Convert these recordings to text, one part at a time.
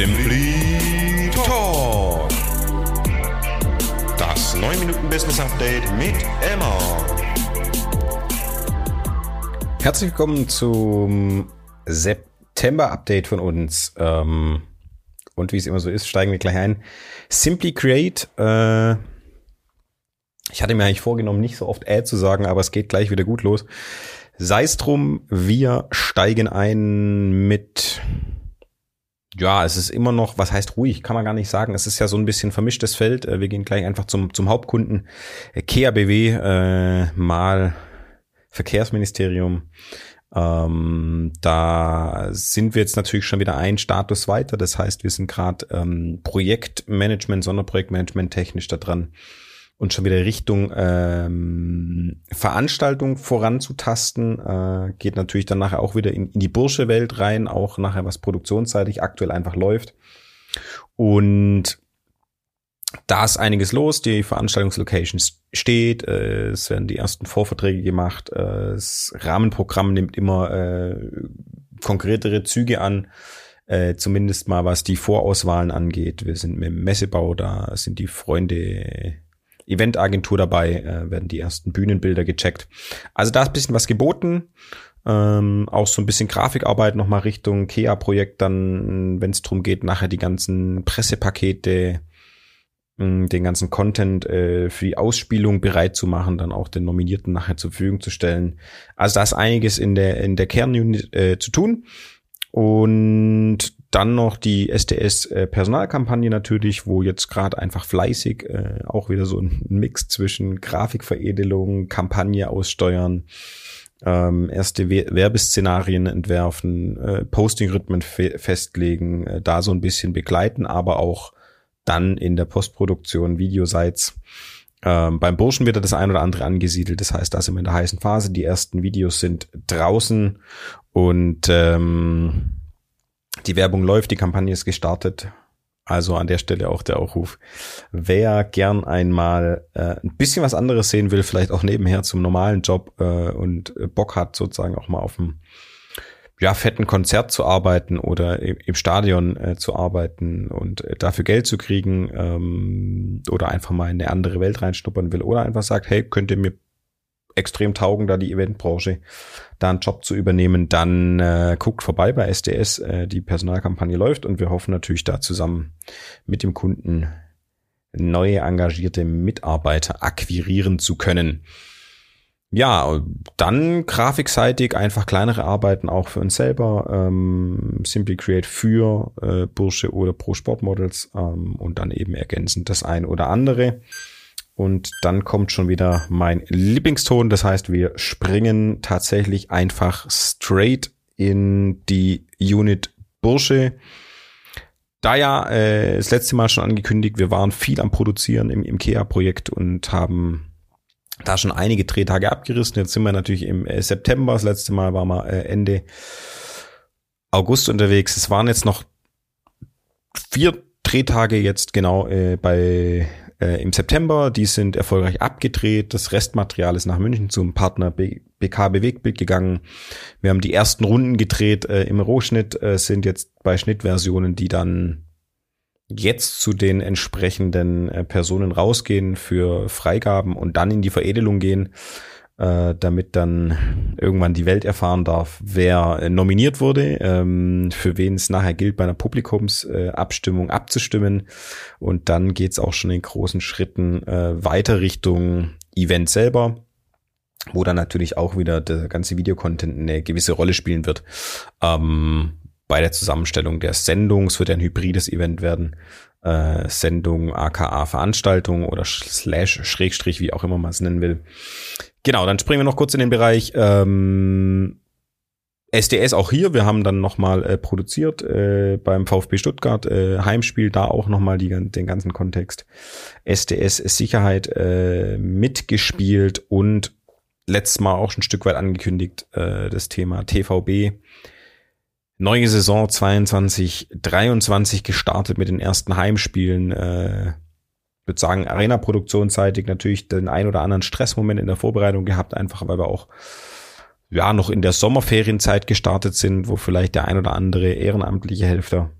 Simply Talk. Das 9 Minuten Business Update mit Emma. Herzlich willkommen zum September-Update von uns. Ähm, und wie es immer so ist, steigen wir gleich ein. Simply Create. Äh, ich hatte mir eigentlich vorgenommen, nicht so oft Ad zu sagen, aber es geht gleich wieder gut los. Sei es drum, wir steigen ein mit ja, es ist immer noch, was heißt ruhig, kann man gar nicht sagen. Es ist ja so ein bisschen vermischtes Feld. Äh, wir gehen gleich einfach zum, zum Hauptkunden. Äh, KABW äh, mal Verkehrsministerium. Ähm, da sind wir jetzt natürlich schon wieder ein Status weiter. Das heißt, wir sind gerade ähm, Projektmanagement, Sonderprojektmanagement technisch da dran und schon wieder Richtung ähm, Veranstaltung voranzutasten. Äh, geht natürlich dann nachher auch wieder in, in die Bursche-Welt rein, auch nachher was produktionsseitig aktuell einfach läuft. Und da ist einiges los. Die Veranstaltungslocation steht. Äh, es werden die ersten Vorverträge gemacht. Äh, das Rahmenprogramm nimmt immer äh, konkretere Züge an. Äh, zumindest mal was die Vorauswahlen angeht. Wir sind mit dem Messebau da, sind die Freunde Eventagentur dabei, äh, werden die ersten Bühnenbilder gecheckt. Also da ist ein bisschen was geboten. Ähm, auch so ein bisschen Grafikarbeit nochmal Richtung KEA-Projekt, dann, wenn es darum geht, nachher die ganzen Pressepakete, mh, den ganzen Content äh, für die Ausspielung bereit zu machen, dann auch den Nominierten nachher zur Verfügung zu stellen. Also da ist einiges in der, in der Kernunit äh, zu tun. Und dann noch die SDS-Personalkampagne äh, natürlich, wo jetzt gerade einfach fleißig äh, auch wieder so ein Mix zwischen Grafikveredelung, Kampagne aussteuern, ähm, erste Werbeszenarien entwerfen, äh, Posting-Rhythmen fe festlegen, äh, da so ein bisschen begleiten, aber auch dann in der Postproduktion Videosites. Ähm, beim Burschen wird das ein oder andere angesiedelt. Das heißt, da sind wir in der heißen Phase. Die ersten Videos sind draußen und ähm, die Werbung läuft, die Kampagne ist gestartet. Also an der Stelle auch der Aufruf. Wer gern einmal äh, ein bisschen was anderes sehen will, vielleicht auch nebenher zum normalen Job äh, und Bock hat, sozusagen auch mal auf einem ja, fetten Konzert zu arbeiten oder im Stadion äh, zu arbeiten und äh, dafür Geld zu kriegen ähm, oder einfach mal in eine andere Welt reinschnuppern will oder einfach sagt, hey, könnt ihr mir extrem taugen, da die Eventbranche da einen Job zu übernehmen, dann äh, guckt vorbei bei SDS. Äh, die Personalkampagne läuft und wir hoffen natürlich da zusammen mit dem Kunden neue engagierte Mitarbeiter akquirieren zu können. Ja, dann grafikseitig einfach kleinere Arbeiten auch für uns selber. Ähm, Simply Create für äh, Bursche oder Pro Sportmodels ähm, und dann eben ergänzend das ein oder andere. Und dann kommt schon wieder mein Lieblingston. Das heißt, wir springen tatsächlich einfach straight in die Unit Bursche. Da ja äh, das letzte Mal schon angekündigt, wir waren viel am Produzieren im, im KEA-Projekt und haben da schon einige Drehtage abgerissen. Jetzt sind wir natürlich im äh, September. Das letzte Mal waren wir äh, Ende August unterwegs. Es waren jetzt noch vier Drehtage jetzt genau äh, bei äh, im September. Die sind erfolgreich abgedreht. Das Restmaterial ist nach München zum Partner BK Bewegtbild gegangen. Wir haben die ersten Runden gedreht äh, im Rohschnitt, äh, sind jetzt bei Schnittversionen, die dann jetzt zu den entsprechenden äh, Personen rausgehen für Freigaben und dann in die Veredelung gehen äh, damit dann irgendwann die Welt erfahren darf, wer äh, nominiert wurde, ähm, für wen es nachher gilt, bei einer Publikumsabstimmung äh, abzustimmen. Und dann geht's auch schon in großen Schritten äh, weiter Richtung Event selber wo dann natürlich auch wieder der ganze Videocontent eine gewisse Rolle spielen wird. Ähm, bei der Zusammenstellung der Sendung. Es wird ein hybrides Event werden. Äh, Sendung, aka Veranstaltung oder Slash, Schrägstrich, wie auch immer man es nennen will. Genau, dann springen wir noch kurz in den Bereich ähm, SDS auch hier. Wir haben dann nochmal äh, produziert äh, beim VfB Stuttgart äh, Heimspiel, da auch nochmal den ganzen Kontext. SDS Sicherheit äh, mitgespielt und letztes Mal auch schon ein Stück weit angekündigt, äh, das Thema TVB. Neue Saison 22, 23 gestartet mit den ersten Heimspielen. Äh, würde sagen, Arena-Produktionsseitig natürlich den ein oder anderen Stressmoment in der Vorbereitung gehabt, einfach weil wir auch ja noch in der Sommerferienzeit gestartet sind, wo vielleicht der ein oder andere ehrenamtliche Hälfte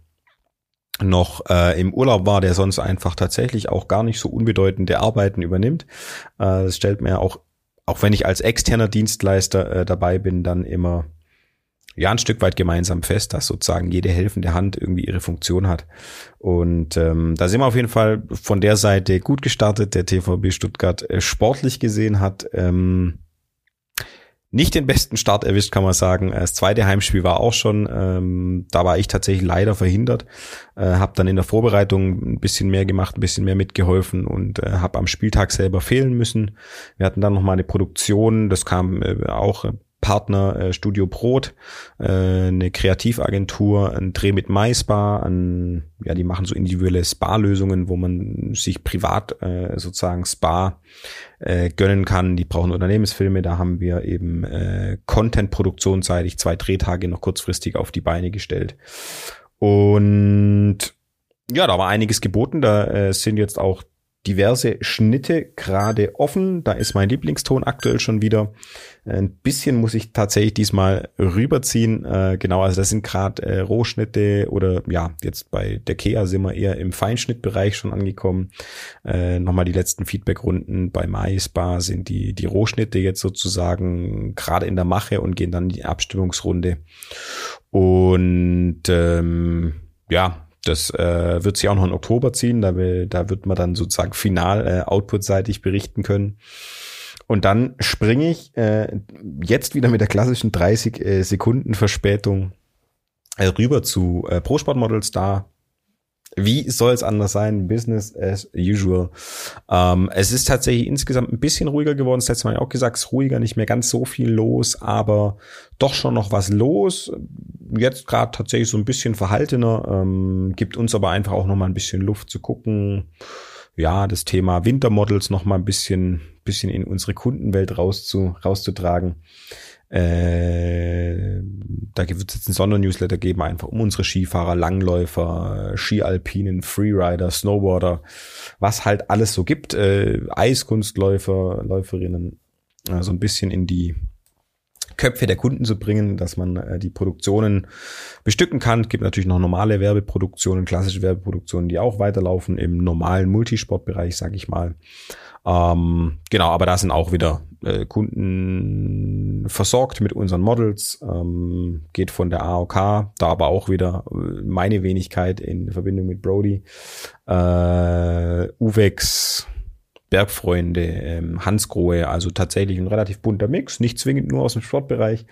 noch äh, im Urlaub war, der sonst einfach tatsächlich auch gar nicht so unbedeutende Arbeiten übernimmt. Äh, das stellt mir auch, auch wenn ich als externer Dienstleister äh, dabei bin, dann immer ja ein Stück weit gemeinsam fest, dass sozusagen jede helfende Hand irgendwie ihre Funktion hat. Und ähm, da sind wir auf jeden Fall von der Seite gut gestartet. Der TVB Stuttgart äh, sportlich gesehen hat ähm, nicht den besten Start erwischt, kann man sagen. Das zweite Heimspiel war auch schon, ähm, da war ich tatsächlich leider verhindert, äh, habe dann in der Vorbereitung ein bisschen mehr gemacht, ein bisschen mehr mitgeholfen und äh, habe am Spieltag selber fehlen müssen. Wir hatten dann noch mal eine Produktion, das kam äh, auch Partner äh, Studio Brot, äh, eine Kreativagentur, ein Dreh mit MySpa, ein, ja, die machen so individuelle Spa-Lösungen, wo man sich privat äh, sozusagen Spa äh, gönnen kann. Die brauchen Unternehmensfilme, da haben wir eben äh, Content-produktionsseitig zwei Drehtage noch kurzfristig auf die Beine gestellt. Und ja, da war einiges geboten. Da äh, sind jetzt auch diverse Schnitte gerade offen. Da ist mein Lieblingston aktuell schon wieder. Ein bisschen muss ich tatsächlich diesmal rüberziehen. Äh, genau, also das sind gerade äh, Rohschnitte oder ja, jetzt bei der Kea sind wir eher im Feinschnittbereich schon angekommen. Äh, Nochmal die letzten Feedbackrunden bei MySpa sind die, die Rohschnitte jetzt sozusagen gerade in der Mache und gehen dann in die Abstimmungsrunde. Und ähm, ja, das äh, wird sich auch noch in Oktober ziehen. Da, will, da wird man dann sozusagen final äh, outputseitig berichten können. Und dann springe ich äh, jetzt wieder mit der klassischen 30 äh, Sekunden Verspätung äh, rüber zu äh, Pro Sport Models. Da wie soll es anders sein? Business as usual. Ähm, es ist tatsächlich insgesamt ein bisschen ruhiger geworden. Das letzte Mal auch gesagt, es ist ruhiger, nicht mehr ganz so viel los, aber doch schon noch was los. Jetzt gerade tatsächlich so ein bisschen verhaltener, ähm, gibt uns aber einfach auch noch mal ein bisschen Luft zu gucken. Ja, das Thema Wintermodels noch mal ein bisschen, bisschen in unsere Kundenwelt rauszu, rauszutragen. Äh, da wird es jetzt einen Sondernewsletter geben, einfach um unsere Skifahrer, Langläufer, Skialpinen, Freerider, Snowboarder, was halt alles so gibt, äh, Eiskunstläufer, Läuferinnen, äh, so also ein bisschen in die Köpfe der Kunden zu bringen, dass man äh, die Produktionen bestücken kann. Es gibt natürlich noch normale Werbeproduktionen, klassische Werbeproduktionen, die auch weiterlaufen im normalen Multisportbereich, sage ich mal. Ähm, genau, aber da sind auch wieder äh, Kunden versorgt mit unseren Models, ähm, geht von der AOK, da aber auch wieder äh, meine Wenigkeit in Verbindung mit Brody, äh, Uvex, Bergfreunde, ähm, Hansgrohe, also tatsächlich ein relativ bunter Mix, nicht zwingend nur aus dem Sportbereich,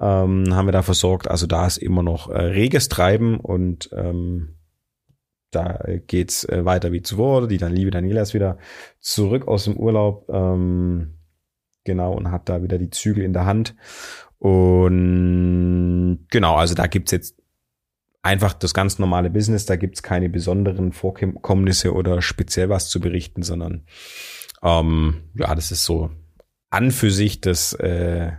ähm, haben wir da versorgt. Also da ist immer noch äh, reges Treiben und ähm, da geht's äh, weiter wie zuvor. Die dann liebe Daniela ist wieder zurück aus dem Urlaub, ähm, genau, und hat da wieder die Zügel in der Hand. Und genau, also da gibt's jetzt einfach das ganz normale Business, da gibt's keine besonderen Vorkommnisse oder speziell was zu berichten, sondern ähm, ja, das ist so an für sich das äh,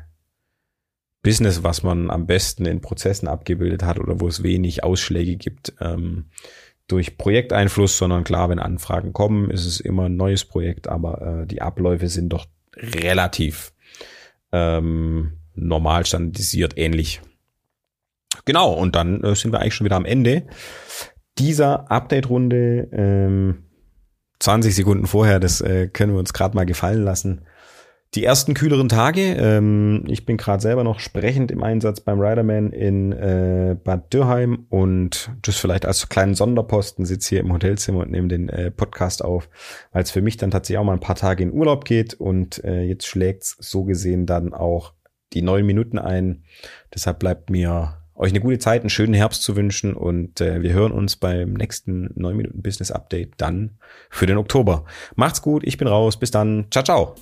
Business, was man am besten in Prozessen abgebildet hat oder wo es wenig Ausschläge gibt. Ähm, durch Projekteinfluss, sondern klar, wenn Anfragen kommen, ist es immer ein neues Projekt, aber äh, die Abläufe sind doch relativ ähm, normal standardisiert ähnlich. Genau, und dann äh, sind wir eigentlich schon wieder am Ende dieser Update-Runde. Ähm, 20 Sekunden vorher, das äh, können wir uns gerade mal gefallen lassen die ersten kühleren Tage. Ähm, ich bin gerade selber noch sprechend im Einsatz beim Riderman in äh, Bad Dürheim und das vielleicht als kleinen Sonderposten sitze hier im Hotelzimmer und nehme den äh, Podcast auf, weil es für mich dann tatsächlich auch mal ein paar Tage in Urlaub geht und äh, jetzt schlägt's so gesehen dann auch die neun Minuten ein. Deshalb bleibt mir euch eine gute Zeit, einen schönen Herbst zu wünschen und äh, wir hören uns beim nächsten 9 Minuten Business Update dann für den Oktober. Macht's gut, ich bin raus, bis dann, ciao, ciao.